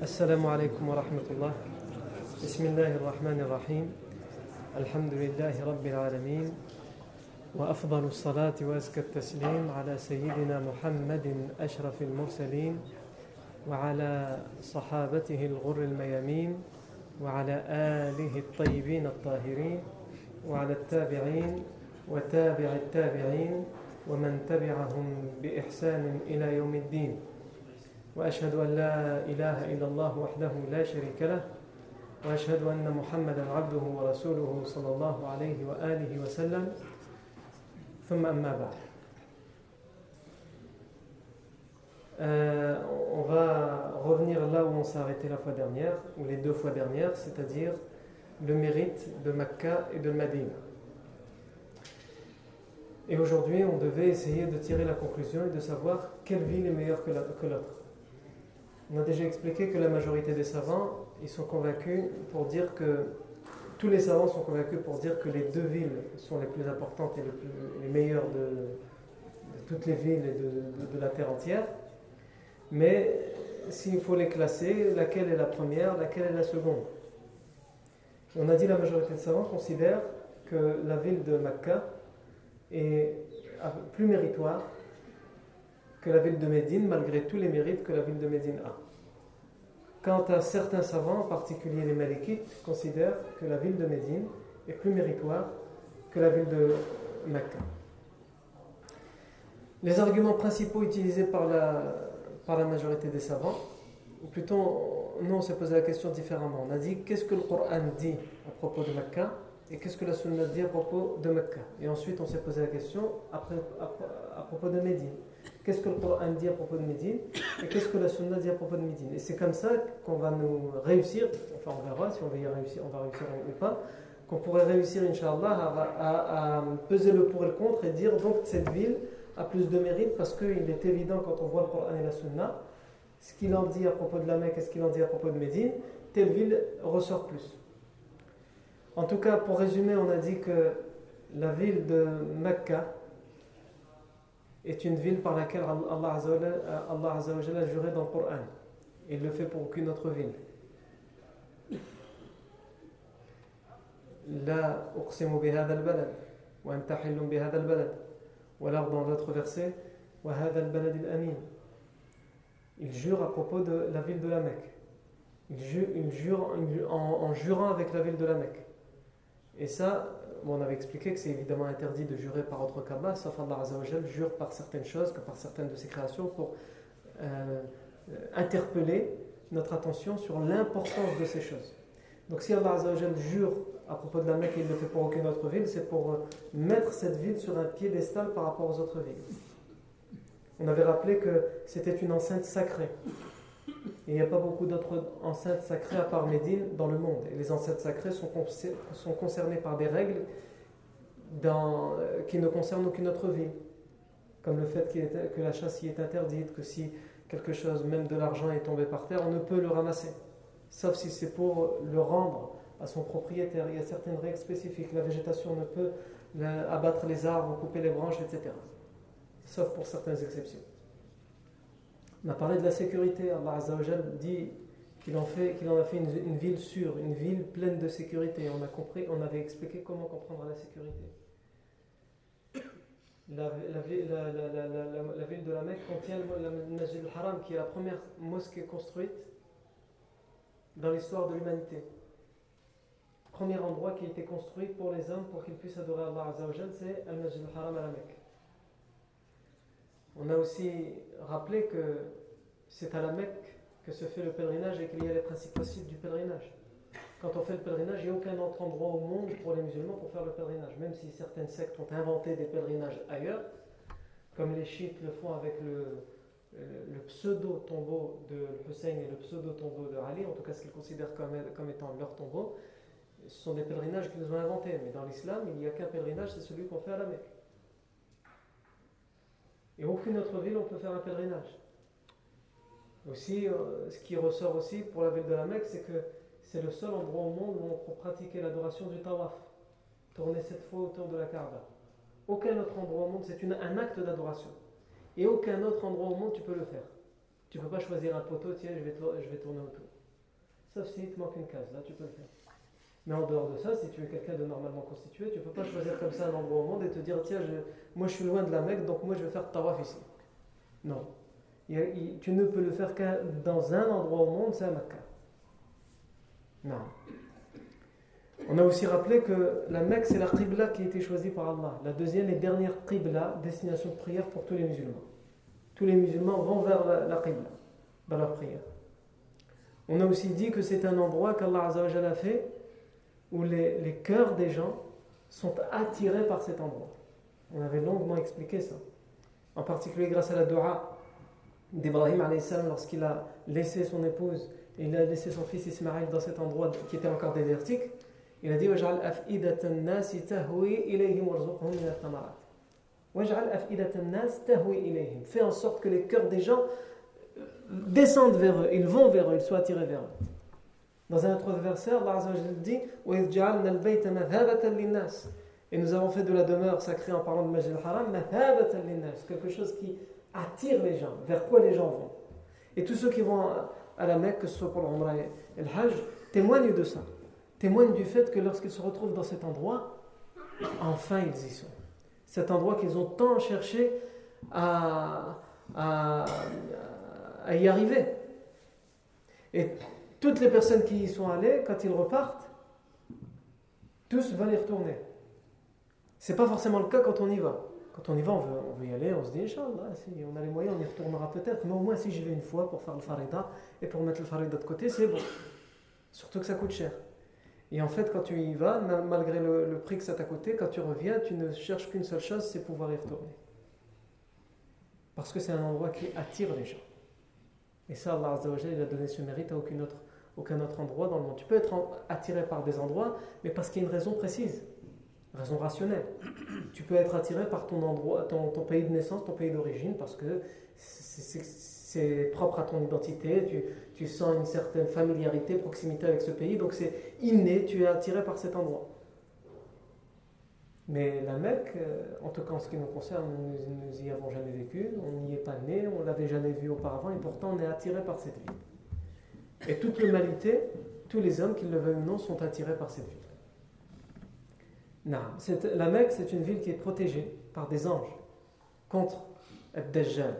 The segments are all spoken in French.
السلام عليكم ورحمة الله. بسم الله الرحمن الرحيم. الحمد لله رب العالمين. وأفضل الصلاة وأزكى التسليم على سيدنا محمد أشرف المرسلين وعلى صحابته الغر الميامين وعلى آله الطيبين الطاهرين وعلى التابعين وتابع التابعين ومن تبعهم بإحسان إلى يوم الدين. وأشهد أن لا إله إلا الله وحده لا شريك له وأشهد أن محمدا عبده ورسوله صلى الله عليه وسلم ثم بعد euh, on va revenir là où on s'est arrêté la fois dernière, ou les deux fois dernières, c'est-à-dire le mérite de Makkah et de Madina. Et aujourd'hui, on devait essayer de tirer la conclusion et de savoir quelle ville est meilleure que l'autre. On a déjà expliqué que la majorité des savants, ils sont convaincus pour dire que tous les savants sont convaincus pour dire que les deux villes sont les plus importantes et les, meilleures de, toutes les villes et de, la terre entière. Mais s'il faut les classer, laquelle est la première, laquelle est la seconde? On a dit la majorité des savants considère que la ville de Mecca est plus méritoire que la ville de Médine, malgré tous les mérites que la ville de Médine a. Quant à certains savants, en particulier les Malikites, considèrent que la ville de Médine est plus méritoire que la ville de Mecca. Les arguments principaux utilisés par la, par la majorité des savants, ou plutôt, nous on s'est posé la question différemment. On a dit qu'est-ce que le Coran dit à propos de Mecca et qu'est-ce que la Sunna dit à propos de Mecca? Et ensuite on s'est posé la question à propos de Médine qu'est-ce que le Coran dit à propos de Médine et qu'est-ce que la Sunna dit à propos de Médine? Et c'est comme ça qu'on va nous réussir, enfin on verra si on va y réussir, on va réussir ou pas, qu'on pourrait réussir, Inch'Allah, à, à, peser le pour et le contre et dire donc cette ville a plus de mérite parce qu'il est évident quand on voit le Coran et la Sunna, ce qu'il en dit à propos de la Mecque et ce qu'il en dit à propos de Médine, telle ville ressort plus. En tout cas, pour résumer, on a dit que la ville de Mecca, est une ville par laquelle Allah Azzawajal a juré dans le Coran. Il le fait pour aucune autre ville. La uqsimu bihada al-balad wa anta hillun bihada al-balad. Ou alors dans l'autre verset, wa hada al-balad al-amin. Il jure à propos de la ville de la Mecque. Il jure, il jure en, en jurant avec la ville de la Mecque. Et ça, on avait expliqué que c'est évidemment interdit de jurer par autre qu'Allah, sauf Allah Azzawajal jure par certaines choses, que par certaines de ses créations, pour euh, interpeller notre attention sur l'importance de ces choses. Donc si Allah Azzawajal jure à propos de la Mecque et il ne le fait pour aucune autre ville, c'est pour euh, mettre cette ville sur un piédestal par rapport aux autres villes. On avait rappelé que c'était une enceinte sacrée. Il n'y a pas beaucoup d'autres enceintes sacrées à part Médine dans le monde. Et les enceintes sacrées sont, concernées par des règles euh, qui ne concernent aucune autre ville. Comme le fait que la chasse y est interdite, que si quelque chose, même de l'argent, est tombé par terre, on ne peut le ramasser. Sauf si c'est pour le rendre à son propriétaire. Il y a certaines règles spécifiques. La végétation ne peut abattre les arbres, couper les branches, etc. Sauf pour certaines exceptions. On a parlé de la sécurité. Allah Azzawajal dit qu'il en, a fait une, ville sûre, une ville pleine de sécurité. On, a compris, on avait expliqué comment comprendre la sécurité. La, la, ville de la Mecque contient le Masjid al-Haram, qui est la première mosquée construite dans l'histoire de l'humanité. Premier endroit qui a été construit pour les hommes pour qu'ils puissent adorer Allah Azzawajal, c'est al-Masjid al-Haram à la Mecque. On a aussi rappelé que c'est à la Mecque que se fait le pèlerinage et qu'il y a les principaux sites du pèlerinage. Quand on fait le pèlerinage, il n'y a aucun autre endroit au monde pour les musulmans pour faire le pèlerinage. Même si certaines sectes ont inventé des pèlerinages ailleurs, comme les chiites le font avec le, le pseudo-tombeau de Hussein et le pseudo-tombeau de Ali, en tout cas ce qu'ils considèrent comme, comme étant leur tombeau, ce sont des pèlerinages qu'ils ont inventés. Mais dans l'islam, il n'y a qu'un pèlerinage, c'est celui qu'on fait à la Mecque. Et aucune autre ville, on peut faire un pèlerinage. Aussi, euh, ce qui ressort aussi pour la ville de la Mecque, c'est que c'est le seul endroit au monde où on peut pratiquer l'adoration du tawaf, tourner cette fois autour de la Kaaba. Aucun autre endroit au monde, c'est un acte d'adoration. Et aucun autre endroit au monde, tu peux le faire. Tu ne peux pas choisir un poteau, tiens, je vais, je vais tourner autour. Sauf s'il te manque une case, là tu peux le faire. Mais en dehors de ça, si tu es quelqu'un de normalement constitué, tu ne peux pas choisir comme ça un endroit au monde et te dire tiens, moi je suis loin de la Mecque, donc moi je vais faire tawaf ici. Non. tu ne peux le faire qu'un dans un endroit au monde, c'est à Mecca. Non. On a aussi rappelé que la Mecque, c'est la qibla qui a été choisie par Allah. La deuxième et dernière qibla, destination de prière pour tous les musulmans. Tous les musulmans vont vers la, qibla, dans leur prière. On a aussi dit que c'est un endroit qu'Allah a fait où les, les cœurs des gens sont attirés par cet endroit. On avait longuement expliqué ça. En particulier grâce à la dua d'Ibrahim lorsqu'il a laissé son épouse et il a laissé son fils Ismaël dans cet endroit qui était encore désertique. Il a dit Fais en sorte que les cœurs des gens euh, descendent vers eux, ils vont vers eux, ils soient attirés vers eux. Dans un autre verset, Allah dit Et nous avons fait de la demeure sacrée en parlant de Majid al-Haram quelque chose qui attire les gens, vers quoi les gens vont? Et tous ceux qui vont à la Mecque, que ce soit pour l'Umrah et le Hajj, témoignent de ça. Témoignent du fait que lorsqu'ils se retrouvent dans cet endroit, enfin ils y sont. Cet endroit qu'ils ont tant cherché à, à, y arriver. Et toutes les personnes qui y sont allées, quand ils repartent, tous veulent y retourner. C'est pas forcément le cas quand on y va. Quand on y va, on veut, y aller, on se dit, Inch'Allah, si on a les moyens, on y retournera peut-être, mais au moins si j'y vais une fois pour faire le farida et pour mettre le farida de côté, c'est bon. Surtout que ça coûte cher. Et en fait, quand tu y vas, malgré le, prix que ça t'a coûté, quand tu reviens, tu ne cherches qu'une seule chose, c'est pouvoir y retourner. Parce que c'est un endroit qui attire les gens. Et ça, Allah il a donné ce mérite à aucune autre aucun autre endroit dans le monde. Tu peux être attiré par des endroits, mais parce qu'il y a une raison précise, raison rationnelle. Tu peux être attiré par ton endroit, ton, pays de naissance, ton pays d'origine, parce que c'est propre à ton identité, tu, sens une certaine familiarité, proximité avec ce pays, donc c'est inné, tu es attiré par cet endroit. Mais la Mecque, euh, en tout cas en ce qui nous concerne, nous n'y avons jamais vécu, on n'y est pas né, on l'avait jamais vu auparavant, et pourtant on est attiré par cette ville. Et toute l'humanité, tous les hommes, qu'ils le veuillent ou non, sont attirés par cette ville. Non, la Mecque, c'est une ville qui est protégée par des anges contre Ad-Dajjal,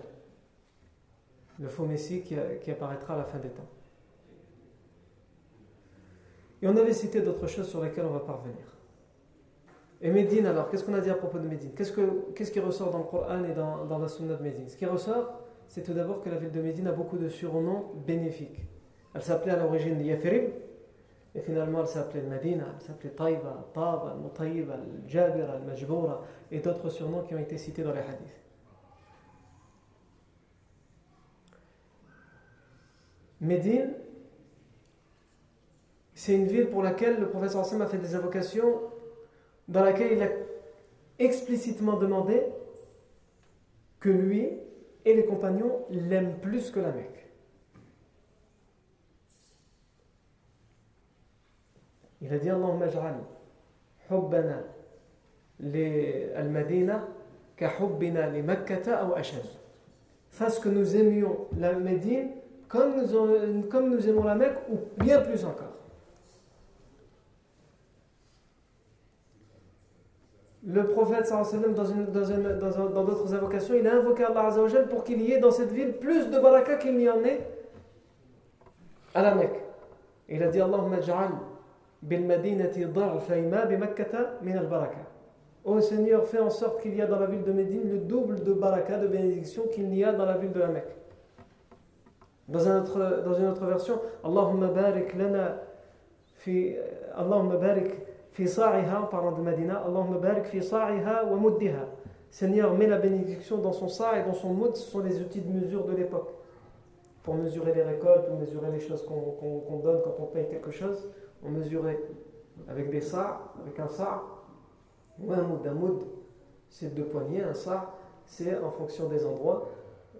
le faux messie qui, apparaîtra à la fin des temps. Et on avait cité d'autres choses sur lesquelles on va parvenir. Et Médine, alors, qu'est-ce qu'on a dit à propos de Médine? Qu'est-ce, que, qu'est-ce qui ressort dans le Coran et dans, dans la Sunna de Médine? Ce qui ressort, c'est tout d'abord que la ville de Médine a beaucoup de surnoms bénéfiques. Elle s'appelait à l'origine Yathrib, et finalement elle s'appelait Medina, elle s'appelait Taïba, Taba, Mutaïba, Jabira, Majboura, et d'autres surnoms qui ont été cités dans les hadiths. Médine, c'est une ville pour laquelle le professeur Hassan a fait des invocations, dans laquelle il a explicitement demandé que lui et les compagnons l'aiment plus que la Mecque. Il a dit Allahumma ja'al hubbana al-Madina ka hubbina li Makkata ou ashad. Fasse que nous aimions la Médine comme nous, aimons la Mecque ou bien plus encore. Le prophète dans, une, dans, dans, d'autres invocations, il a invoqué Allah pour qu'il y ait dans cette ville plus de baraka qu'il n'y en ait à la Mecque. Il a dit Allahumma ja'al Ô Seigneur, fais en sorte qu'il y a dans la ville de Médine le double de baraka, de bénédiction qu'il n'y a dans la ville de la Mecque. Dans, une autre version, Allahumma barik lana fi, Allahumma barik fi sa'iha, parlant de Medina, Allahumma barik fi sa'iha wa muddiha. Seigneur, mets la bénédiction dans son sa' et dans son moud, ce sont les outils de mesure de l'époque. Pour mesurer les récoltes ou mesurer les choses qu'on donne quand on paye quelque chose on mesurait avec des sa, avec un sa, ou un moud. Un moud, c'est deux poignées, un sa, c'est en fonction des endroits,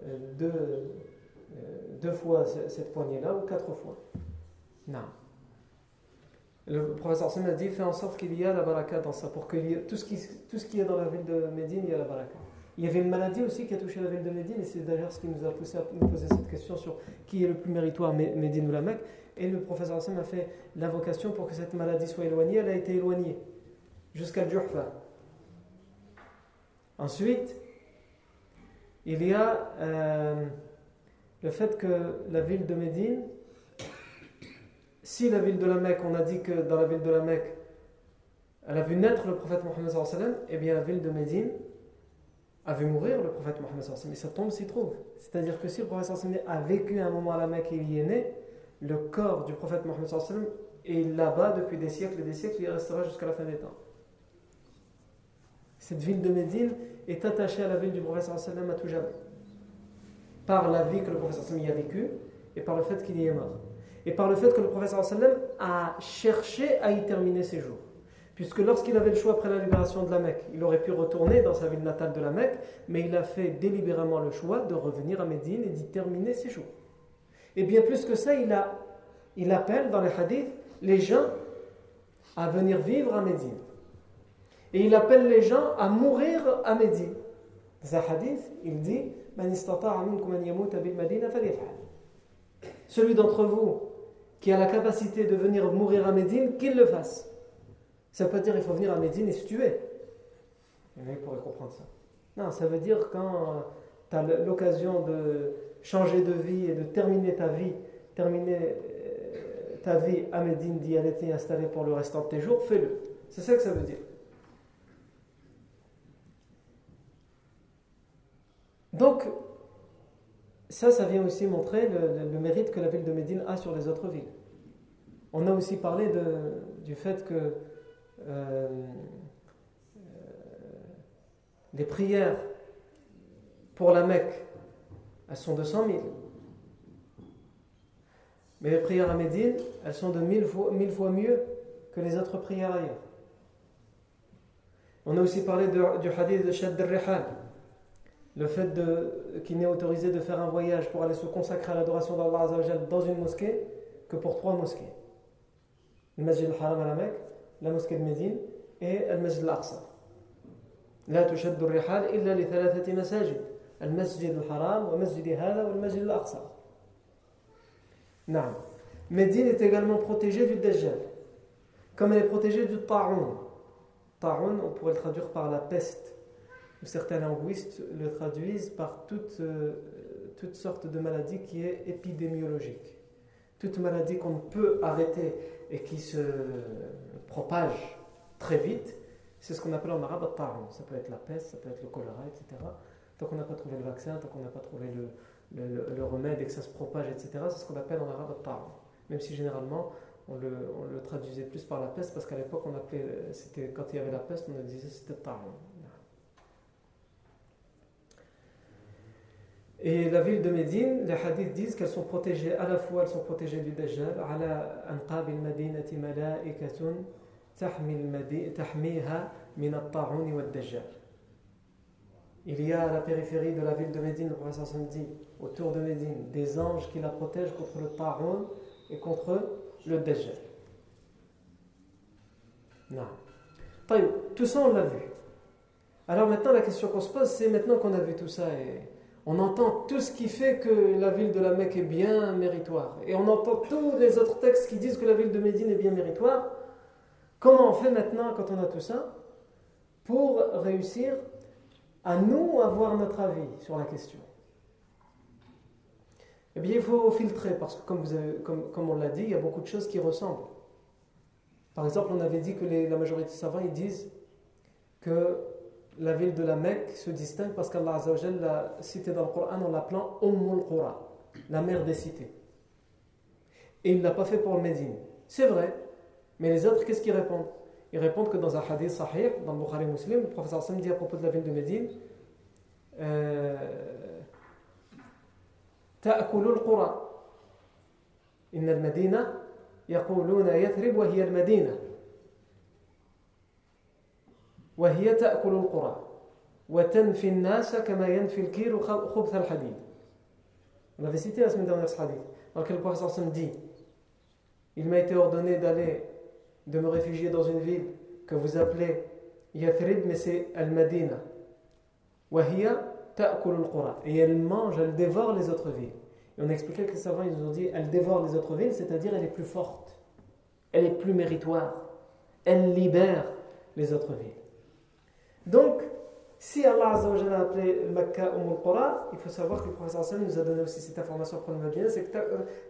euh, deux, euh, deux fois cette poignée-là ou quatre fois. Non. Le professeur Sam a dit fais en sorte qu'il y ait la baraka dans ça, pour que tout tout ce qui est dans la ville de Médine, il y a la baraka. Il y avait une maladie aussi qui a touché la ville de Médine, et c'est d'ailleurs ce qui nous a poussé à nous poser cette question sur qui est le plus méritoire, Médine ou la Mecque. Et le professeur Hassan a fait l'invocation pour que cette maladie soit éloignée. Elle a été éloignée jusqu'à Djurfa. Ensuite, il y a euh, le fait que la ville de Médine, si la ville de la Mecque, on a dit que dans la ville de la Mecque, elle a vu naître le prophète Mohammed, et eh bien la ville de Médine a vu mourir le prophète Mohammed, et sa tombe s'y trouve. C'est-à-dire que si le prophète a vécu un moment à la Mecque et il y est né, le corps du prophète Mohammed est là-bas depuis des siècles et des siècles, il restera jusqu'à la fin des temps. Cette ville de Médine est attachée à la ville du prophète à tout jamais. Par la vie que le prophète y a vécu et par le fait qu'il y est mort. Et par le fait que le prophète a cherché à y terminer ses jours. Puisque lorsqu'il avait le choix après la libération de la Mecque, il aurait pu retourner dans sa ville natale de la Mecque, mais il a fait délibérément le choix de revenir à Médine et d'y terminer ses jours. Et bien plus que ça, il, a, il appelle dans les hadiths les gens à venir vivre à Médine. Et il appelle les gens à mourir à Médine. Dans un hadith, il dit Celui d'entre vous qui a la capacité de venir mourir à Médine, qu'il le fasse. Ça veut pas dire qu'il faut venir à Médine et se tuer. Il y pourrait comprendre ça. Non, ça veut dire quand tu as l'occasion de changer de vie et de terminer ta vie, terminer euh, ta vie à Médine, d'y aller t'y installer pour le restant de tes jours, fais-le. C'est ça que ça veut dire. Donc, ça, ça vient aussi montrer le, mérite que la ville de Médine a sur les autres villes. On a aussi parlé de, du fait que euh, euh, les prières pour la Mecque, elles sont de 100 000. Mais les prières à Médine, elles sont de 1000 fois, mille fois mieux que les autres prières ailleurs. On a aussi parlé du hadith de Shadd al-Rihal, le fait qu'il n'est autorisé de faire un voyage pour aller se consacrer à l'adoration d'Allah dans une mosquée que pour trois mosquées. Le masjid al-Haram à la la mosquée de Médine et le masjid al-Aqsa. La tushaddu al-Rihal illa li. المسجد الحرام ومسجد هذا والمسجد الأقصى نعم Médine est également protégée du Dajjal comme elle est protégée du Ta'un Ta'un on pourrait le traduire par la peste certains linguistes le traduisent par toute, euh, toute sorte de maladie qui est épidémiologique. Toute maladie qu'on peut arrêter et qui se propage très vite, c'est ce qu'on appelle en arabe ta'un. Ça peut être la peste, ça peut être le choléra, etc. Tant qu'on n'a pas trouvé le vaccin, tant qu'on n'a pas trouvé le, le, remède et que ça se propage, etc., c'est ce qu'on appelle en arabe ta'an. Même si généralement on le, traduisait plus par la peste, parce qu'à l'époque, on appelait, c'était, quand il y avait la peste, on disait c'était ta'an. Et la ville de Médine, les hadiths disent qu'elles sont protégées, à la fois elles sont protégées du Dajjal, anqab al-madinati tahmiha min wa dajjal Il y a à la périphérie de la ville de Médine, le professeur dit, autour de Médine, des anges qui la protègent contre le ta'un et contre le Dajjal. Non. Tout ça, on l'a vu. Alors maintenant, la question qu'on se pose, c'est maintenant qu'on a vu tout ça et on entend tout ce qui fait que la ville de la Mecque est bien méritoire. Et on entend tous les autres textes qui disent que la ville de Médine est bien méritoire. Comment on fait maintenant, quand on a tout ça, pour réussir à nous avoir notre avis sur la question Eh bien, il faut filtrer, parce que comme, on l'a dit, il y a beaucoup de choses qui ressemblent. Par exemple, on avait dit que la majorité des savants ils disent que la ville de la Mecque se distingue parce qu'Allah l'a cité dans le Coran en l'appelant Ummul Qura, la mère des cités. Et il ne l'a pas fait pour Médine. C'est vrai, mais les autres, qu'est-ce qu'ils répondent? Ils répondent que dans un hadith sahih, dans le Bukhari Muslim, le professeur Sam dit à propos de la ville de Médine تأكل القرى إن المدينة يقولون يثرب وهي المدينة وهي تأكل القرى وتنفي الناس كما ينفي الكير خبث الحديد On avait cité la semaine dernière ce hadith dans lequel le professeur Sam dit Il m'a été ordonné d'aller, de me réfugier dans une ville que vous appelez Yathrib, mais c'est Al-Madina. Et elle mange, elle dévore les autres villes. Et on a expliqué que les savants ils nous ont dit elle dévore les autres villes, c'est-à-dire elle est plus forte, elle est plus méritoire, elle libère les autres villes. Donc, si Allah a appelé Mecca Umm al-Qura, il faut savoir que le professeur nous a donné aussi cette information pour le c'est que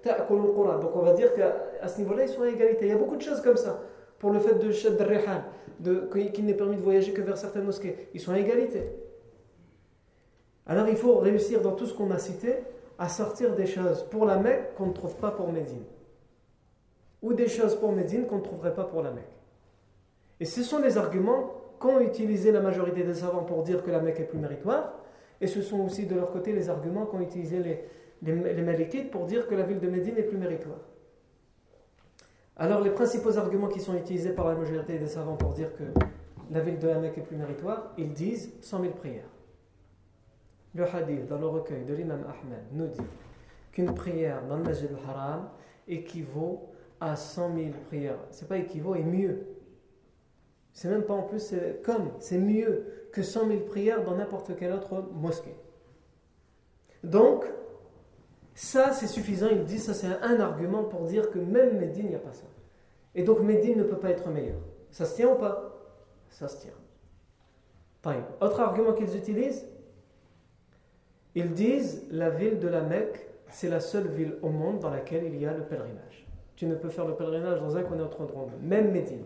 Ta'akul al-Qura. Donc on va dire qu'à ce niveau-là, ils sont à égalité. Il y a beaucoup de choses comme ça. Pour le fait de Shad al qu'il n'est permis de voyager que vers certaines mosquées, ils sont à égalité. Alors il faut réussir dans tout ce qu'on a cité à sortir des choses pour la Mecque qu'on ne trouve pas pour Médine. Ou des choses pour Médine qu'on ne trouverait pas pour la Mecque. Et ce sont les arguments qu'ont utilisé la majorité des savants pour dire que la Mecque est plus méritoire. Et ce sont aussi de leur côté les arguments qu'ont utilisé les, les, Malikites pour dire que la ville de Médine est plus méritoire. Alors les principaux arguments qui sont utilisés par la majorité des savants pour dire que la ville de la Mecque est plus méritoire, ils disent 100 000 prières. Le hadith dans le recueil de l'imam Ahmed nous dit qu'une prière dans le Masjid al-Haram équivaut à 100 000 prières. C'est pas équivaut, et mieux. C'est même pas en plus, comme, c'est mieux que 100 000 prières dans n'importe quelle autre mosquée. Donc, ça c'est suffisant, il dit, ça c'est un argument pour dire que même Médine, il n'y a pas ça. Et donc Médine ne peut pas être meilleur. Ça se tient ou pas? Ça se tient. Autre argument qu'ils utilisent? Ils disent la ville de la Mecque, c'est la seule ville au monde dans laquelle il y a le pèlerinage. Tu ne peux faire le pèlerinage dans un qu'on est autre endroit, même Médine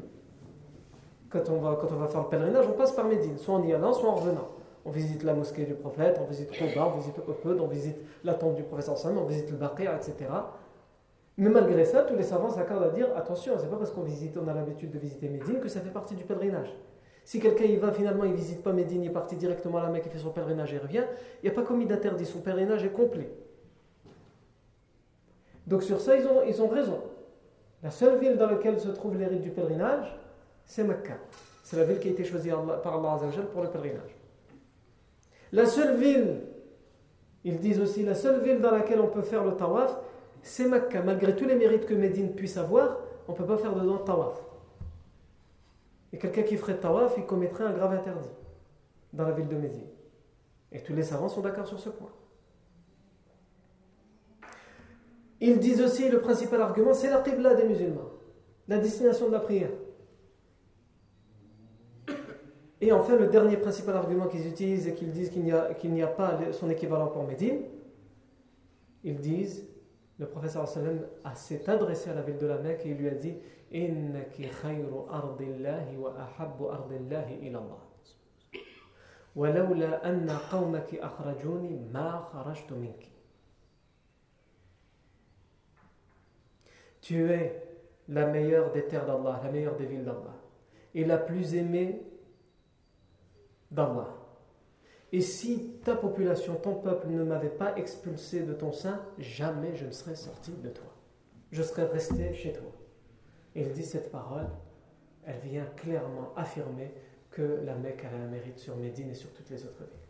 quand on, va, quand on va faire le pèlerinage, on passe par Médine, soit en y allant, soit en revenant. On visite la mosquée du prophète, on visite Quba, on visite Uhud, on visite la tombe du professeur Sam, on visite le Baqir, etc. Mais malgré ça, tous les savants s'accordent à dire attention, c'est pas parce qu'on visite, on a l'habitude de visiter Médine que ça fait partie du pèlerinage. Si quelqu'un y va finalement, il visite pas Médine, il est parti directement à la Mecque, il fait son pèlerinage et revient, il n'y a pas commis d'interdit, son pèlerinage est complet. Donc sur ça, ils ont, ils ont raison. La seule ville dans laquelle se trouve les rites du pèlerinage, c'est Mecca. C'est la ville qui a été choisie par Allah pour le pèlerinage. La seule ville, ils disent aussi, la seule ville dans laquelle on peut faire le tawaf, c'est Mecca. Malgré tous les mérites que Médine puisse avoir, on ne peut pas faire dedans le tawaf. Et quelqu'un qui ferait tawaf, il commettrait un grave interdit dans la ville de Médine. Et tous les savants sont d'accord sur ce point. Ils disent aussi, le principal argument, c'est la qibla des musulmans, la destination de la prière. Et enfin, le dernier principal argument qu'ils utilisent et qu'ils disent qu'il n'y a, qu'il n'y a pas son équivalent pour Médine, ils disent, le professeur sallam s'est adressé à la ville de la Mecque et il lui a dit Innaki khayru ardillahi wa ahabbu ardillahi ila Allah. ولولا أن قومك أخرجوني ما خرجت منك. Tu es la meilleure des terres d'Allah, la meilleure des villes d'Allah, et la plus aimée d'Allah. Et si ta population, ton peuple ne m'avait pas expulsé de ton sein, jamais je ne serais sorti de toi. Je serais resté chez toi. Et il dit cette parole, elle vient clairement affirmer que la Mecque a un mérite sur Médine et sur toutes les autres villes.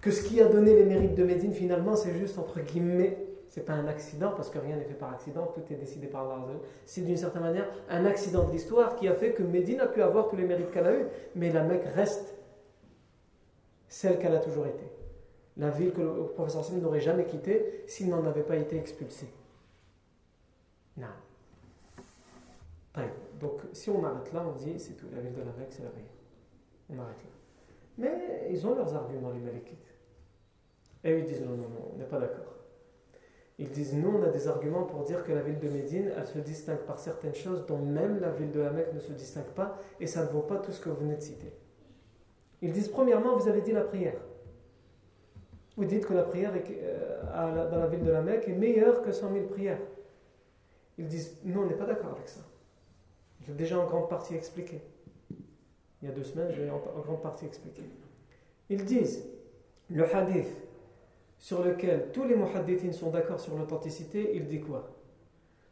Que ce qui a donné les mérites de Médine, finalement, c'est juste entre guillemets, c'est pas un accident, parce que rien n'est fait par accident, tout est décidé par Allah. C'est d'une certaine manière un accident de l'histoire qui a fait que Médine a pu avoir tous les mérites qu'elle a eu, mais la Mecque reste celle qu'elle a toujours été. La ville que le professeur Sam n'aurait jamais quittée s'il n'en avait pas été expulsé. Non. Donc, si on arrête là, on dit c'est tout. La ville de la Mecque, c'est la meilleure. On arrête là. Mais ils ont leurs arguments, les Malikites. Et ils disent non, non, non, on n'est pas d'accord. Ils disent nous, on a des arguments pour dire que la ville de Médine, elle se distingue par certaines choses dont même la ville de la Mecque ne se distingue pas, et ça ne vaut pas tout ce que vous venez de citer. Ils disent premièrement, vous avez dit la prière. Vous dites que la prière euh, dans la ville de la Mecque est meilleure que 100 000 prières. Ils disent, non, on n'est pas d'accord avec ça. J'ai déjà en grande partie expliqué. Il y a deux semaines, j'ai en, grande partie expliqué. Ils disent, le hadith sur lequel tous les muhaddithines sont d'accord sur l'authenticité, il dit quoi?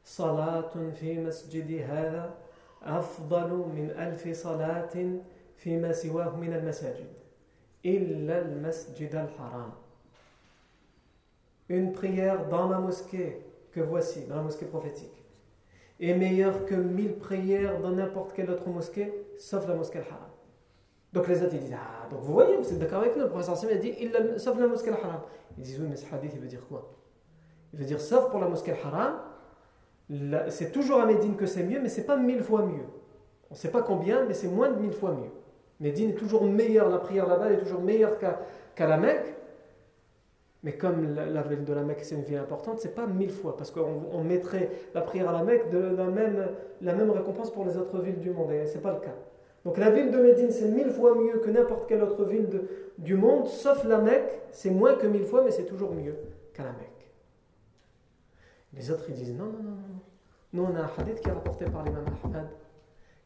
Salatun fi masjidi hada afdalu min alfi salatin فيما سواه من المساجد إلا المسجد الحرام Une prière dans ma mosquée que voici, dans la mosquée prophétique, est meilleure que mille prières dans n'importe quelle autre mosquée, sauf la mosquée al-Haram. Donc les autres ils disent Ah, donc vous voyez, vous êtes d'accord avec nous, le professeur Sam a dit Sauf la mosquée al-haram. Ils disent Oui, mais ce hadith il veut dire quoi Il veut dire sauf pour la mosquée al-haram, c'est toujours à Médine que c'est mieux, mais c'est pas mille fois mieux. On ne sait pas combien, mais c'est moins de mille fois mieux. Médine est toujours meilleure, la prière là-bas est toujours meilleure qu'à la Mecque. Mais comme la, ville de la Mecque c'est une ville importante, c'est pas mille fois, parce qu'on mettrait la prière à la Mecque de la même, la même récompense pour les autres villes du monde, et c'est pas le cas. Donc la ville de Médine, c'est mille fois mieux que n'importe quelle autre ville du monde, sauf la Mecque, c'est moins que mille fois, mais c'est toujours mieux qu'à la Mecque. Les autres, ils disent non, non, non, non. Nous, on a un hadith qui est rapporté par l'imam Ahmad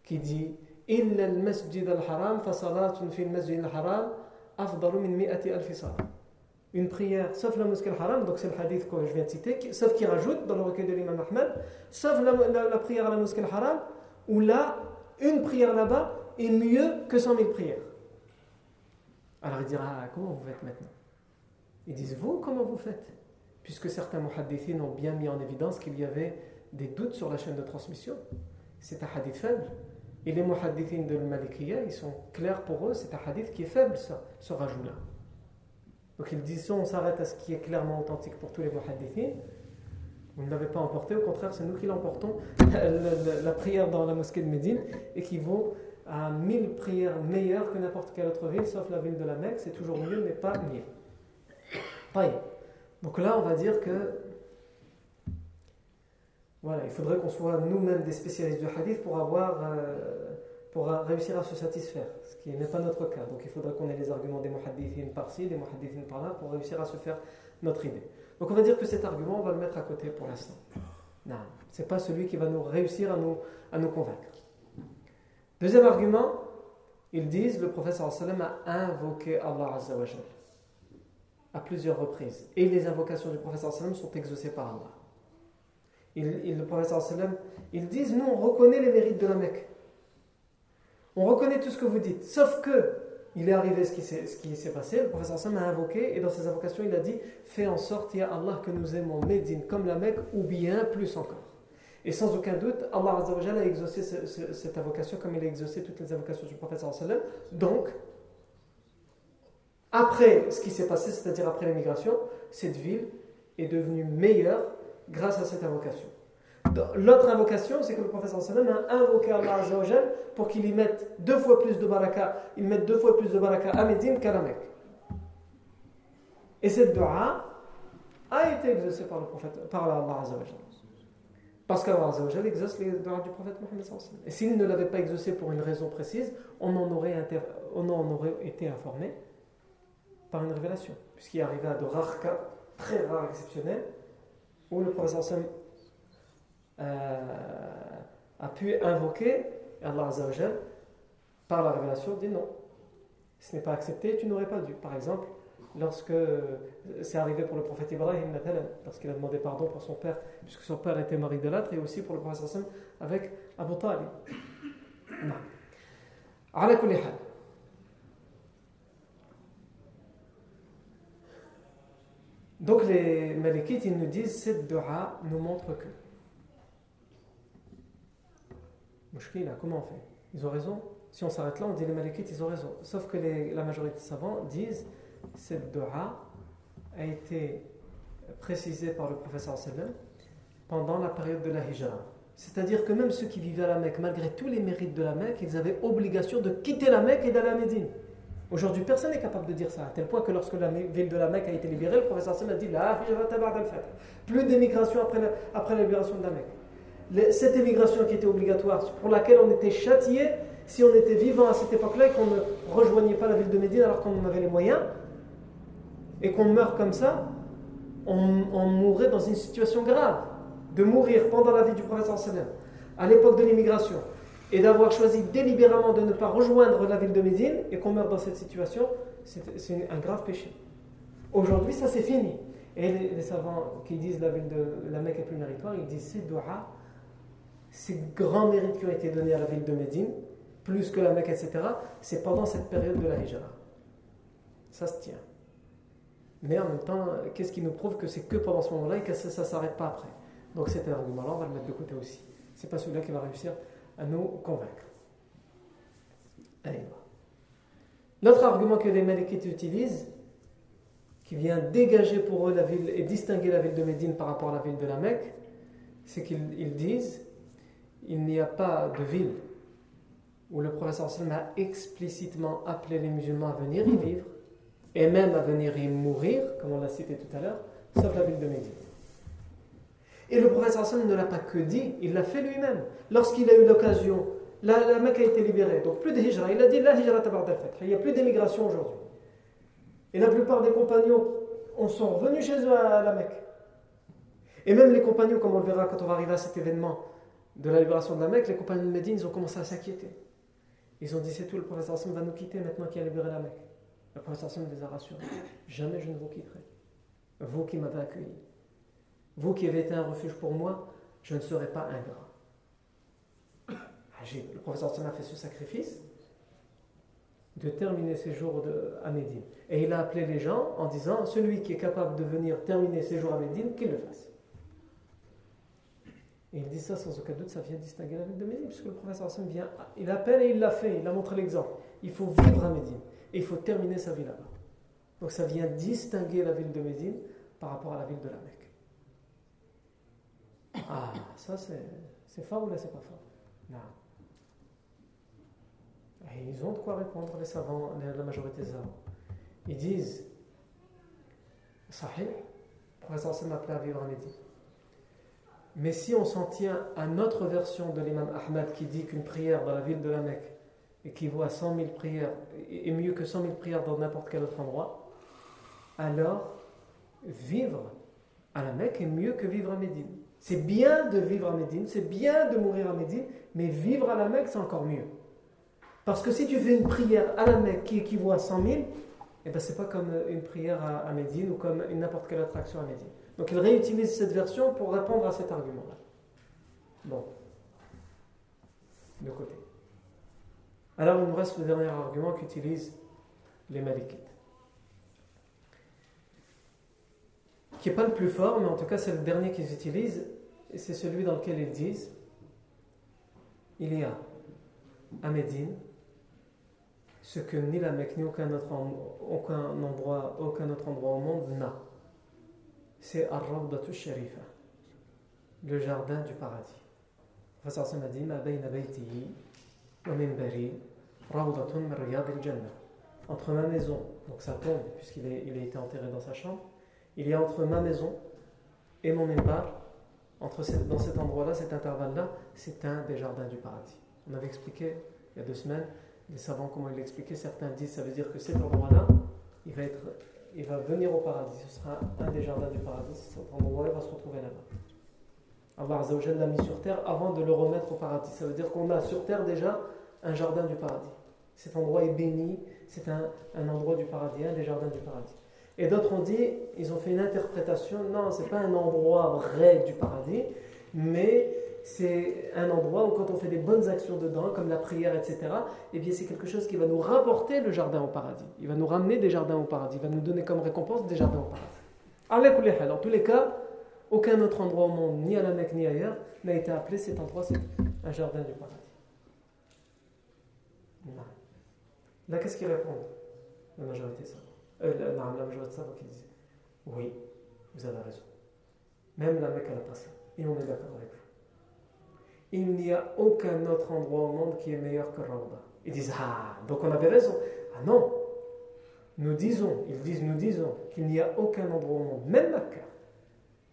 qui dit إلا المسجد الحرام فصلاة في المسجد الحرام أفضل من مئة ألف صلاة une prière, sauf la mosquée al-haram, donc c'est le hadith que je viens de citer, sauf qui rajoute dans le recueil de l'imam Ahmed, sauf la, la, prière à la mosquée al-haram, où là, une prière là-bas est mieux que 100 000 prières. Alors il dira, ah, comment vous faites maintenant Ils disent, vous, comment vous faites Puisque certains muhaddithines ont bien mis en évidence qu'il y avait des doutes sur la chaîne de transmission. C'est un hadith faible. Et les muhaddithines de l'Malikiya, ils sont clairs pour eux, c'est un hadith qui est faible, ce rajout-là. Donc ils disent, on s'arrête à ce qui est clairement authentique pour tous les muhaddithines, vous ne l'avez pas emporté, au contraire, c'est nous qui l'emportons. La, prière dans la mosquée de Médine équivaut à mille prières meilleures que n'importe quelle autre ville, sauf la ville de la Mecque, c'est toujours mieux, mais pas mille. Donc là, on va dire que voilà, il faudrait qu'on soit nous-mêmes des spécialistes du hadith pour avoir euh, pour réussir à se satisfaire, ce qui n'est pas notre cas. Donc il faudrait qu'on ait les arguments des muhaddithines par-ci, des muhaddithines par-là, pour réussir à se faire notre idée. Donc on va dire que cet argument, on va le mettre à côté pour l'instant. Non, ce n'est pas celui qui va nous réussir à nous, à nous convaincre. Deuxième argument, ils disent, le professeur sallam a invoqué Allah à plusieurs reprises. Et les invocations du professeur sallam sont exaucées par Allah. Il, le professeur sallam, ils disent, nous on reconnaît les mérites de la Mecque. On reconnaît tout ce que vous dites, sauf que il est arrivé ce qui s'est passé, le professeur Sam a invoqué, et dans ses invocations, il a dit Fais en sorte, ya Allah, que nous aimons Médine comme la Mecque, ou bien plus encore. Et sans aucun doute, Allah a exaucé cette invocation comme il a exaucé toutes les invocations du professeur sallam. Donc, après ce qui s'est passé, c'est-à-dire après l'émigration, cette ville est devenue meilleure grâce à cette invocation. L'autre invocation, c'est que le professeur sallam a invoqué Allah pour qu'il y mette deux fois plus de baraka, il mette deux fois plus de baraka à Médine qu'à la Mecque. Et cette dua a été exaucée par le prophète, par Allah Parce qu'Allah exauce les doigts du prophète Mohammed Et s'il ne l'avait pas exaucé pour une raison précise, on en aurait, été informé par une révélation. Puisqu'il arrivé à de rares cas, très rares, exceptionnels, où le professeur euh, a pu invoquer Allah par la révélation, dit non. Ce n'est pas accepté, tu n'aurais pas dû. Par exemple, lorsque c'est arrivé pour le prophète Ibrahim, lorsqu'il a demandé pardon pour son père, puisque son père était mari de l'âtre, et aussi pour le prophète avec Abu Talib. Donc les Malikites, ils nous disent cette dua nous montre que là, comment on fait? Ils ont raison? Si on s'arrête là, on dit les Malikites, ils ont raison. Sauf que la majorité des savants disent cette dua a été précisée par le professeur sallam pendant la période de la hijra. C'est-à-dire que même ceux qui vivaient à la Mecque, malgré tous les mérites de la Mecque, ils avaient obligation de quitter la Mecque et d'aller à Médine. Aujourd'hui, personne n'est capable de dire ça, à tel point que lorsque la ville de la Mecque a été libérée, le professeur sallam a dit Plus d'émigration après la libération de la Mecque cette émigration qui était obligatoire, pour laquelle on était châtié si on était vivant à cette époque-là et qu'on ne rejoignait pas la ville de Médine alors qu'on en avait les moyens, et qu'on meurt comme ça, on, mourrait dans une situation grave. De mourir pendant la vie du prophète sallam, à l'époque de l'immigration, et d'avoir choisi délibérément de ne pas rejoindre la ville de Médine, et qu'on meurt dans cette situation, c'est un grave péché. Aujourd'hui, ça c'est fini. Et les, savants qui disent la ville de la Mecque est plus méritoire, ils disent c'est dua ces grands mérites qui ont été donnés à la ville de Médine, plus que la Mecque, etc., c'est pendant cette période de la Hijra. Ça se tient. Mais en même temps, qu'est-ce qui nous prouve que c'est que pendant ce moment-là et que ça ne s'arrête pas après? Donc cet argument-là, on va le mettre de côté aussi. C'est pas celui-là qui va réussir à nous convaincre. L'autre argument que les Malikites utilisent, qui vient dégager pour eux la ville et distinguer la ville de Médine par rapport à la ville de la Mecque, c'est qu'ils disent il n'y a pas de ville où le professeur a explicitement appelé les musulmans à venir y vivre et même à venir y mourir, comme on l'a cité tout à l'heure, sauf la ville de Médine. Et le professeur sallam ne l'a pas que dit, il l'a fait lui-même. Lorsqu'il a eu l'occasion, la, Mecque a été libérée, donc plus de hijra. Il a dit la hijra il n'y a plus d'émigration aujourd'hui. Et la plupart des compagnons on sont revenus chez eux à la Mecque. Et même les compagnons, comme on le verra quand on va arriver à cet événement de la libération de la Mecque, les compagnons de Médine, ils ont commencé à s'inquiéter. Ils ont dit c'est tout, le professeur Hassan va nous quitter maintenant qu'il a libéré la Mecque. Le professeur Hassan les a rassurés. Jamais je ne vous quitterai. Vous qui m'avez accueilli. Vous qui avez été un refuge pour moi, je ne serai pas ingrat. Le professeur Hassan a fait ce sacrifice de terminer ses jours à Médine. Et il a appelé les gens en disant celui qui est capable de venir terminer ses jours à Médine, qu'il le fasse. Et il dit ça sans aucun doute, ça vient distinguer la ville de Médine, puisque le professeur Hassan vient, il appelle et il l'a fait, il a montré l'exemple. Il faut vivre à Médine et il faut terminer sa vie là-bas. Donc ça vient distinguer la ville de Médine par rapport à la ville de la Mecque. Ah, ça c'est fort ou là c'est pas fort? Non. Ils ont de quoi répondre, les savants, la majorité des savants. Ils disent Sahih, le professeur appelé à vivre à Médine. Mais si on s'en tient à notre version de l'imam Ahmad qui dit qu'une prière dans la ville de la Mecque équivaut à 100 000 prières, est mieux que 100 000 prières dans n'importe quel autre endroit, alors vivre à la Mecque est mieux que vivre à Médine. C'est bien de vivre à Médine, c'est bien de mourir à Médine, mais vivre à la Mecque, c'est encore mieux. Parce que si tu fais une prière à la Mecque qui équivaut à 100 000, eh ben, c'est pas comme une prière à, Médine ou comme n'importe quelle attraction à Médine. Donc il réutilise cette version pour répondre à cet argument-là. Bon. De côté. Alors il nous reste le dernier argument qu'utilisent les Malikites. Qui n'est pas le plus fort, mais en tout cas c'est le dernier qu'ils utilisent, c'est celui dans lequel ils disent il y a à Médine ce que ni la Mecque ni aucun autre, aucun endroit, aucun autre endroit au monde n'a c'est Ar-Rawdatu Sharifa, le jardin du paradis. M'a dit. Entre ma maison, donc ça tombe puisqu'il il a été enterré dans sa chambre, il y a entre ma maison et mon minbar, dans cet endroit-là, cet intervalle-là, c'est un des jardins du paradis. On avait expliqué il y a deux semaines, les savants comment il l'expliquait, certains disent ça veut dire que cet endroit-là, il va venir au paradis. Ce sera un des jardins du paradis. Cet endroit, il va se retrouver là-bas. Allah Azzawajal l'a mis sur terre avant de le remettre au paradis. Ça veut dire qu'on a sur terre déjà un jardin du paradis. Cet endroit est béni, c'est un, endroit du paradis, un des jardins du paradis. Et d'autres ont dit, ils ont fait une interprétation, non, c'est pas un endroit vrai du paradis, mais c'est un endroit où quand on fait des bonnes actions dedans, comme la prière, etc., eh bien c'est quelque chose qui va nous rapporter le jardin au paradis. Il va nous ramener des jardins au paradis. Il va nous donner comme récompense des jardins au paradis. En tous les cas, aucun autre endroit au monde, ni à la Mecque ni ailleurs, n'a été appelé cet endroit, c'est un jardin du paradis. Là, qu'est-ce qu'ils répondent La majorité ça? Euh, la, la, qui disent Oui, vous avez raison. Même la Mecque, elle a pas ça. Et on est d'accord avec vous il n'y a aucun autre endroit au monde qui est meilleur que Rawda. Ils disent Ah, donc on avait raison. Ah non, nous disons, ils disent, nous disons qu'il n'y a aucun endroit au monde, même Makkah,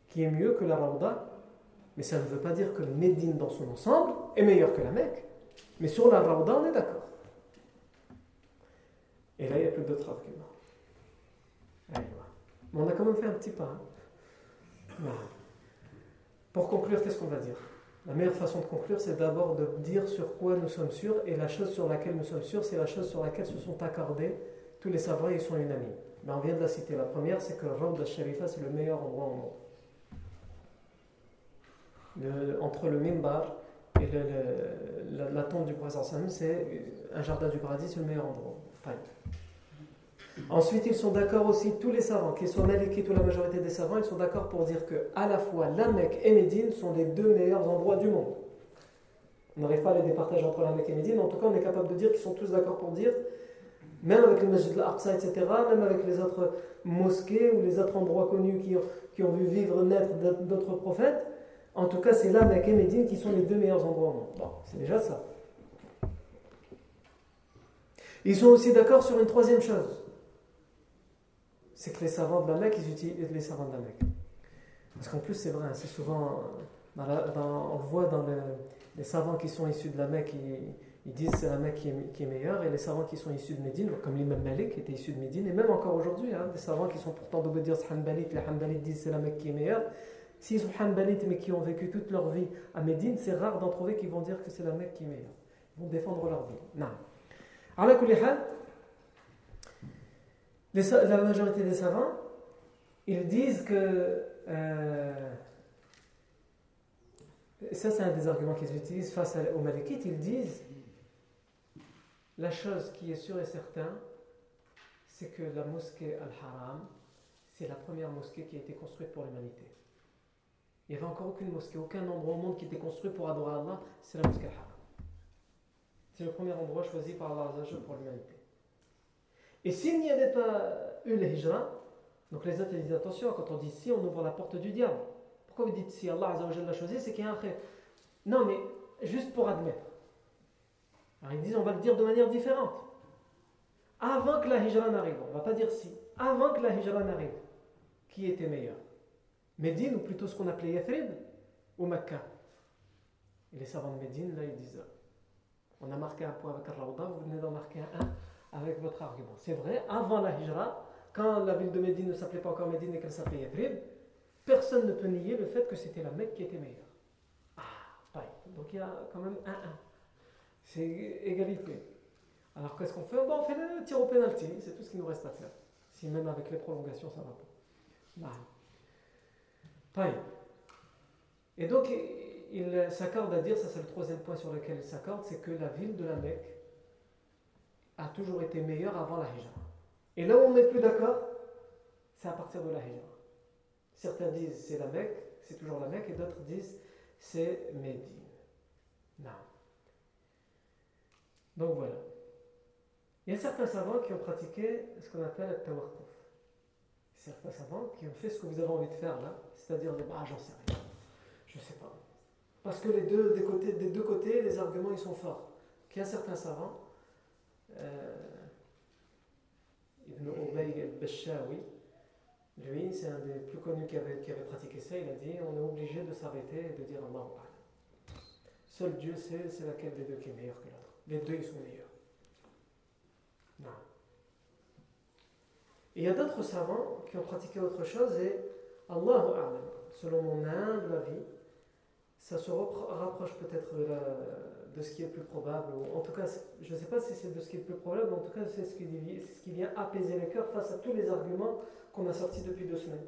qui est mieux que la Rawda. Mais ça ne veut pas dire que Médine dans son ensemble est meilleur que la Mecque. Mais sur la Rawda, on est d'accord. Et là, il n'y a plus d'autres arguments. Mais on a quand même fait un petit pas. Hein. Pour conclure, qu'est-ce qu'on va dire? La meilleure façon de conclure, c'est d'abord de dire sur quoi nous sommes sûrs, et la chose sur laquelle nous sommes sûrs, c'est la chose sur laquelle se sont accordés tous les savants ils sont unanimes. Mais on vient de la citer. La première, c'est que Raud al-Sharifa, c'est le meilleur endroit au monde. entre le Mimbar et la, tombe du Sam, c'est un jardin du paradis, c'est le meilleur endroit. Ensuite, ils sont d'accord aussi, tous les savants, qu'ils soient malikites ou la majorité des savants, ils sont d'accord pour dire que à la fois la Mecque et Médine sont les deux meilleurs endroits du monde. On n'arrive pas à les départager entre la Mecque et Médine, en tout cas, on est capable de dire qu'ils sont tous d'accord pour dire Même avec le Masjid al-Aqsa, etc., même avec les autres mosquées ou les autres endroits connus qui ont, vu vivre naître d'autres prophètes, en tout cas, c'est là, Mecque et Médine, qui sont les deux meilleurs endroits au monde. Bon, c'est déjà ça. Ils sont aussi d'accord sur une troisième chose. C'est que les savants de la Mecque, ils utilisent les savants de la Mecque. Parce qu'en plus, c'est vrai, c'est souvent, on le voit dans les savants qui sont issus de la Mecque, ils, disent c'est la Mecque qui est, meilleure, et les savants qui sont issus de Médine, comme l'imam Malik qui était issu de Médine, et même encore aujourd'hui, hein, des savants qui sont pourtant d'obédience Hanbalites, les Hanbalites disent c'est la Mecque qui est meilleure. S'ils sont Hanbalites mais qui ont vécu toute leur vie à Médine, c'est rare d'en trouver qui vont dire que c'est la Mecque qui est meilleure. Ils vont défendre leur vie. Non. La majorité des savants, ils disent que. Euh, ça, c'est un des arguments qu'ils utilisent face aux Malikites. Ils disent la chose qui est sûre et certaine, c'est que la mosquée Al-Haram, c'est la première mosquée qui a été construite pour l'humanité. Il n'y avait encore aucune mosquée, aucun endroit au monde qui était construit pour adorer Allah, c'est la mosquée Al-Haram. C'est le premier endroit choisi par Allah pour l'humanité. Et s'il n'y avait pas eu le hijra, donc les autres disent attention, quand on dit si, on ouvre la porte du diable. Pourquoi vous dites si Allah l'a choisi C'est qu'il y a un khayr. Non, mais juste pour admettre. Alors ils disent on va le dire de manière différente. Avant que la hijra n'arrive, on ne va pas dire si, avant que la hijra n'arrive, qui était meilleur? Médine ou plutôt ce qu'on appelait Yathrib ou Mecca Et les savants de Médine, là, ils disent on a marqué un point avec Al-Rawda, vous venez d'en marquer un avec votre argument. C'est vrai, avant la hijra, quand la ville de Médine ne s'appelait pas encore Médine et qu'elle s'appelait Yathrib, personne ne peut nier le fait que c'était la Mecque qui était meilleure. Ah, Donc il y a quand même un 1 C'est égalité. Alors qu'est-ce qu'on fait? Bon, On fait le tir au penalty, c'est tout ce qu'il nous reste à faire. Si même avec les prolongations ça va pas. Et donc il s'accorde à dire, ça c'est le troisième point sur lequel il s'accorde, c'est que la ville de la Mecque a toujours été meilleure avant la Hijra. Et là où on n'est plus d'accord, c'est à partir de la Hijra. Certains disent c'est la Mecque, c'est toujours la Mecque, et d'autres disent c'est Médine. Non. Donc voilà. Il y a certains savants qui ont pratiqué ce qu'on appelle le tawarkuf. Certains savants qui ont fait ce que vous avez envie de faire là, c'est-à-dire de bah j'en sais rien, je sais pas. Parce que les deux, des, côtés, des deux côtés, les arguments ils sont forts. Il y a certains savants, Ibn Ubay al-Bashawi, lui, c'est un des plus connus qui avait, pratiqué ça. Il a dit on est obligé de s'arrêter et de dire Allah. Seul Dieu sait c'est laquelle des deux qui est meilleure que l'autre. Les deux, ils sont meilleurs. Non. Il y a d'autres savants qui ont pratiqué autre chose et Allahu selon mon humble avis, ça se rapproche peut-être de, de, ce qui est plus probable. En tout cas, je ne sais pas si c'est de ce qui est le plus probable, mais en tout cas, c'est ce, qui vient apaiser les cœurs face à tous les arguments qu'on a sortis depuis deux semaines.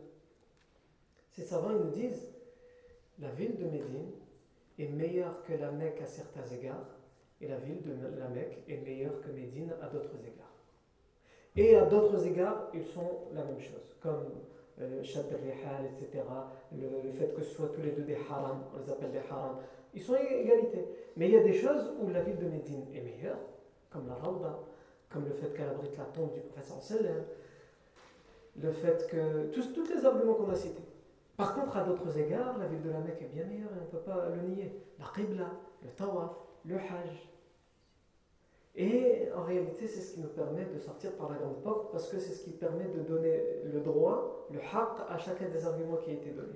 Ces savants, ils nous disent la ville de Médine est meilleure que la Mecque à certains égards, et la ville de la Mecque est meilleure que Médine à d'autres égards. Et à d'autres égards, ils sont la même chose, comme euh, Shad etc. Le, fait que ce soit tous les deux des harams, on les appelle des harams, ils sont égalité. Mais il y a des choses où la ville de Médine est meilleure, comme la Rawda, comme le fait qu'elle abrite la tombe du professeur sallam, le fait que. Tous, tous les arguments qu'on a cités. Par contre, à d'autres égards, la ville de la Mecque est bien meilleure et on ne peut pas le nier. La Qibla, le Tawaf, le Hajj. Et en réalité, c'est ce qui nous permet de sortir par la grande porte parce que c'est ce qui permet de donner le droit, le haq à chacun des arguments qui a été donné.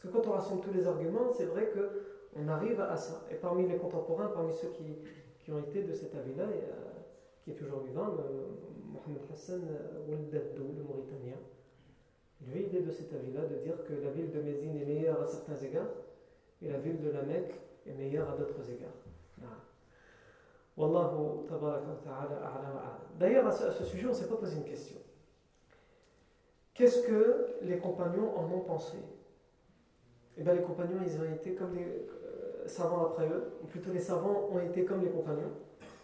Parce que quand on rassemble tous les arguments, c'est vrai qu'on arrive à ça. Et parmi les contemporains, parmi ceux qui, qui ont été de cet avis-là, qui est toujours vivant, Mohamed Hassan Ouldadou, le Mauritanien, lui, il est de cet avis-là de dire que la ville de Médine est meilleure à certains égards et la ville de la Mecque est meilleure à d'autres égards. Wallahu D'ailleurs, à ce, sujet, on ne s'est pas posé une question. Qu'est-ce que les compagnons en ont pensé? Eh bien, les compagnons, ils ont été comme les euh, savants après eux, ou plutôt les savants ont été comme les compagnons.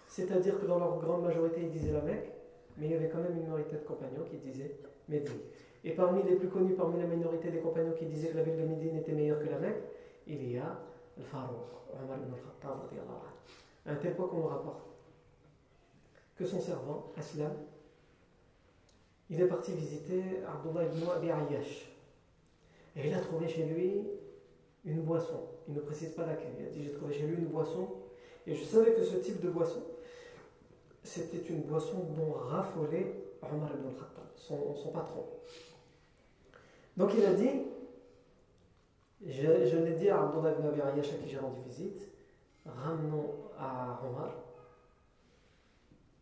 C'est-à-dire que dans leur grande majorité, ils disaient la Mecque, mais il y avait quand même une minorité de compagnons qui disaient Médine. Et parmi les plus connus, parmi la minorité des compagnons qui disaient que la ville de Médine était meilleure que la Mecque, il y a Al-Farouq, Omar ibn al-Khattab, un tel point qu'on rapporte. que son servant, Aslam, il est parti visiter Abdullah ibn Abi Ayyash. Et il a trouvé chez lui une boisson. Il ne précise pas laquelle. Il a dit J'ai trouvé chez lui une boisson. Et je savais que ce type de boisson, c'était une boisson dont raffolait Omar ibn Khattab, son, son, patron. Donc il a dit Je, l'ai dit à Abdullah ibn Abi à qui j'ai rendu visite ramenons à Omar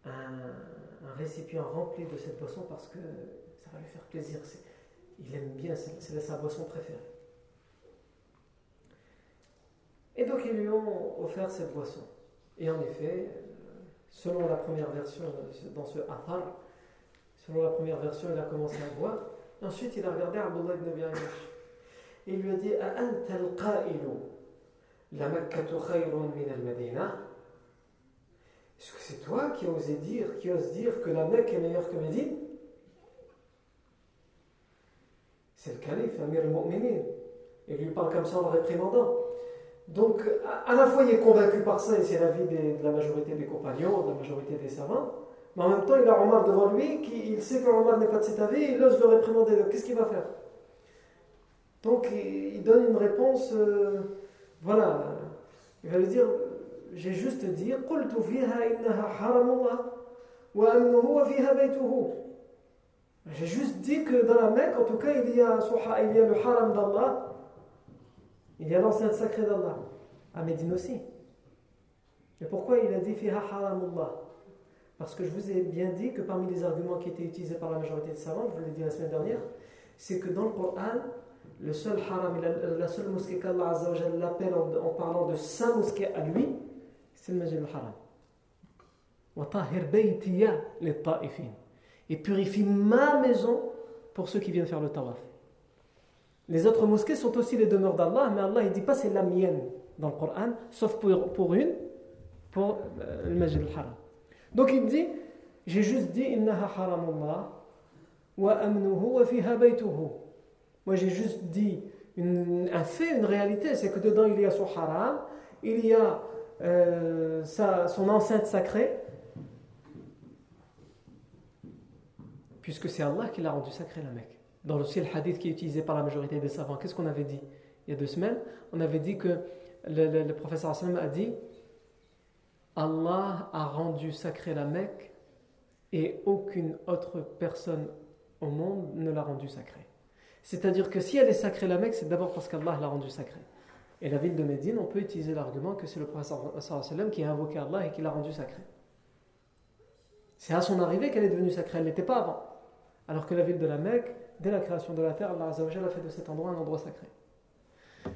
un, récipient rempli de cette boisson parce que ça va lui faire plaisir. Il aime bien, c'est sa boisson préférée. Et donc ils lui ont offert cette boisson? Et en effet, selon la première version, dans ce Athar, selon la première version, il a commencé à boire. Ensuite, il a regardé Abdullah ibn Abi Et il lui a dit La Makkatu khayrun min al-Madina? Est-ce que c'est toi qui oses dire, qui ose dire que la Mecque est meilleure que Médine? C'est le calife, Amir al-Mu'minin. Il lui parle comme ça en le réprimandant. Donc, à la fois, il est convaincu par ça, et c'est l'avis de la majorité des compagnons, de la majorité des savants, mais en même temps, il a Omar devant lui, qui, il sait que Omar n'est pas de cet avis, il ose le réprimander. Qu'est-ce qu'il va faire? Donc, il, donne une réponse, euh, voilà, il va lui dire j'ai juste dit J'ai juste dit que dans la Mecque, en tout cas, il y a, il y a le haram d'Allah, il y a l'enceinte sacrée d'Allah. À Médine aussi. Et pourquoi il a dit fiha haramullah? Parce que je vous ai bien dit que parmi les arguments qui étaient utilisés par la majorité des savants, je vous l'ai dit la semaine dernière, c'est que dans le Coran, le seul haram, la, seule mosquée qu'Allah l'appelle en, en parlant de sa mosquée à lui, c'est le Masjid al-Haram. Et purifie ma maison pour ceux qui viennent faire le tawaf. Les autres mosquées sont aussi les demeures d'Allah, mais Allah ne dit pas c'est la mienne dans le Coran, sauf pour, pour une, pour euh, le Masjid al-Haram. Donc il dit, j'ai juste dit innaha haramullah wa amnuhu wa fiha baytuhu. Moi j'ai juste dit un fait, une réalité, c'est que dedans il y a son haram, il y a euh, son enceinte sacrée, puisque c'est Allah qui l'a rendu sacré la Mecque. Dans le ciel hadith qui est utilisé par la majorité des savants, qu'est-ce qu'on avait dit il y a deux semaines? On avait dit que le, le, professeur a dit Allah a rendu sacré la Mecque et aucune autre personne au monde ne l'a rendu sacré. C'est-à-dire que si elle est sacrée la Mecque, c'est d'abord parce qu'Allah l'a rendu sacrée. Et la ville de Médine, on peut utiliser l'argument que c'est le prophète qui a invoqué Allah et qui l'a rendu sacré. C'est à son arrivée qu'elle est devenue sacrée, elle n'était pas avant. Alors que la ville de la Mecque, dès la création de la terre, Allah a fait de cet endroit un endroit sacré.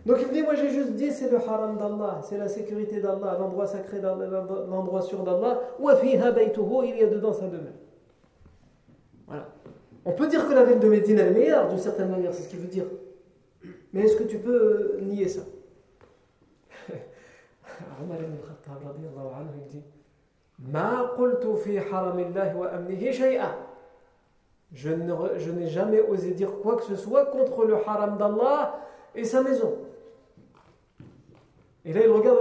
Donc il dit, moi j'ai juste dit, c'est le haram d'Allah, c'est la sécurité d'Allah, l'endroit sacré, l'endroit sûr d'Allah, il y a dedans sa demeure. Voilà. On peut dire que la ville de Médine est meilleure, d'une certaine manière, c'est ce qu'il veut dire. Mais est-ce que tu peux nier ça? Omar ibn Khattab dit Ma qultu fi haramillahi wa amnihi shay'a. Je n'ai jamais osé dire quoi que ce soit contre le haram d'Allah et sa maison. Et là, il regarde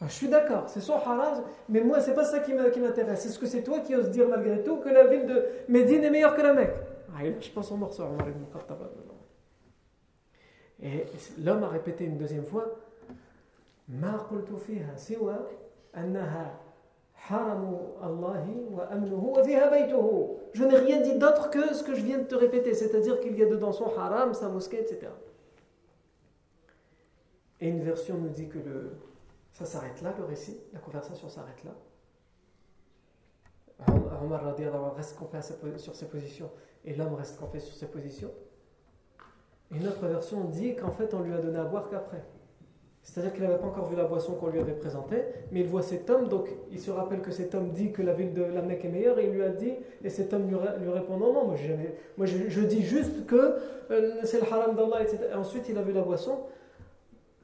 ah, Je suis d'accord, c'est son haram, mais moi, c'est pas ça qui m'intéresse. Est-ce que c'est toi qui oses dire malgré tout que la ville de Médine est meilleure que la Mecque? Ah, il lâche pas son morceau, Omar ibn Et l'homme a répété une deuxième fois Ma qultu fiha siwa annaha je n'ai rien dit d'autre que ce que je viens de te répéter, c'est-à-dire qu'il y a dedans son haram, sa mosquée, etc. Et une version nous dit que le, ça s'arrête là, le récit, la conversation s'arrête là. Omar reste campé sur ses positions et l'homme reste campé sur ses positions. Une autre version dit qu'en fait on lui a donné à boire qu'après. C'est-à-dire qu'il n'avait pas encore vu la boisson qu'on lui avait présentée, mais il voit cet homme, donc il se rappelle que cet homme dit que la ville de la Mecque est meilleure, et il lui a dit, et cet homme lui, répond non, non, moi, je, dis juste que euh, c'est le haram d'Allah, etc. Et ensuite il a vu la boisson,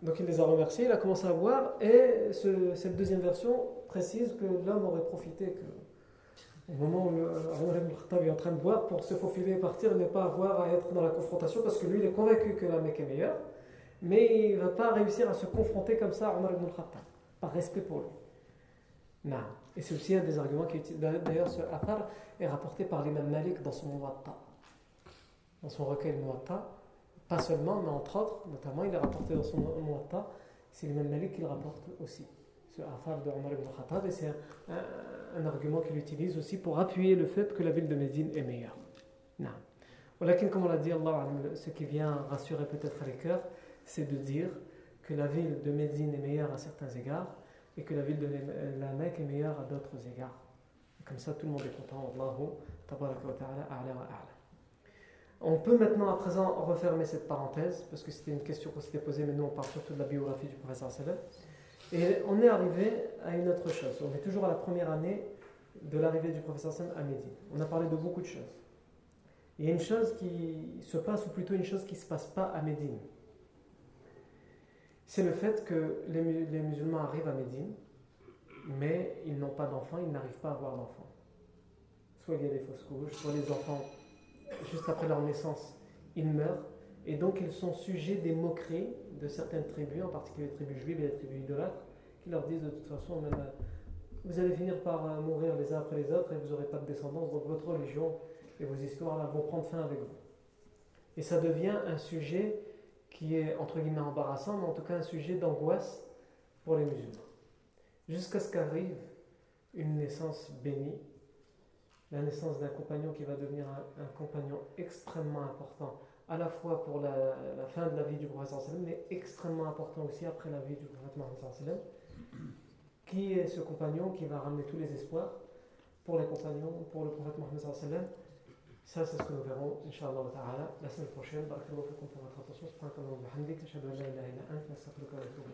donc il les a remerciés, il a commencé à boire, et cette deuxième version précise que l'homme aurait profité que au moment où Omar ibn Khattab est en train de boire, pour se faufiler et partir, ne pas avoir à être dans la confrontation, parce que lui, il est convaincu que la Mecque est meilleure, mais il ne va pas réussir à se confronter comme ça à Omar ibn Khattab. par respect pour lui. Non. Et c'est aussi un des arguments qui est D'ailleurs, ce Athar est rapporté par l'imam Malik dans son Muwatta. Dans son recueil Muwatta. Pas seulement, mais entre autres, notamment, il est rapporté dans son Muwatta. C'est l'imam Malik qui le rapporte aussi. Ce Athar de Omar ibn Khattab. Et c'est un, argument qu'il utilise aussi pour appuyer le fait que la ville de Médine est meilleure. Non. Comme on l'a dit, Allah, ce qui vient rassurer peut-être les cœurs, c'est de dire que la ville de Médine est meilleure à certains égards et que la ville de la Mecque est meilleure à d'autres égards. Comme ça, tout le monde est content. On peut maintenant, à présent, refermer cette parenthèse, parce que c'était une question qu'on s'était posée, mais nous, on parle surtout de la biographie du professeur Saleh. Et on est arrivé à une autre chose. On est toujours à la première année de l'arrivée du professeur Saleh à Médine. On a parlé de beaucoup de choses. Il y a une chose qui se passe, ou plutôt une chose qui ne se passe pas à Médine c'est le fait que les, musulmans arrivent à Médine, mais ils n'ont pas d'enfants, ils n'arrivent pas à avoir d'enfants. Soit il y a des fausses couches, soit les enfants, juste après leur naissance, ils meurent, et donc ils sont sujets des moqueries de certaines tribus, en particulier les tribus juives et les tribus idolâtres, qui leur disent de toute façon, euh, vous allez finir par euh, mourir les uns après les autres et vous n'aurez pas de descendance, donc votre religion et vos histoires vont prendre fin avec vous. Et ça devient un sujet qui est entre guillemets embarrassant, mais en tout cas un sujet d'angoisse pour les musulmans. Jusqu'à ce qu'arrive une naissance bénie, la naissance d'un compagnon qui va devenir un, compagnon extrêmement important, à la fois pour la, fin de la vie du prophète, mais extrêmement important aussi après la vie du prophète. Qui est ce compagnon qui va ramener tous les espoirs pour les compagnons, pour le prophète Mohammed ça, c'est ce que nous verrons, Inch'Allah ta'ala, la semaine prochaine. Barakallahu fikum pour votre attention. Subhanakallahu bihamdik. Ashhadu an la ilaha illa anta, astaghfiruka wa atubu